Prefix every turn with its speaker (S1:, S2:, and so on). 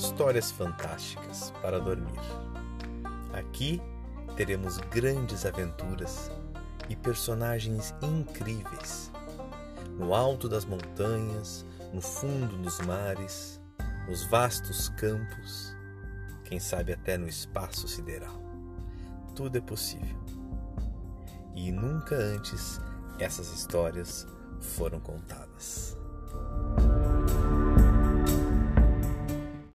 S1: histórias fantásticas para dormir. Aqui teremos grandes aventuras e personagens incríveis. No alto das montanhas, no fundo dos mares, nos vastos campos, quem sabe até no espaço sideral. Tudo é possível. E nunca antes essas histórias foram contadas.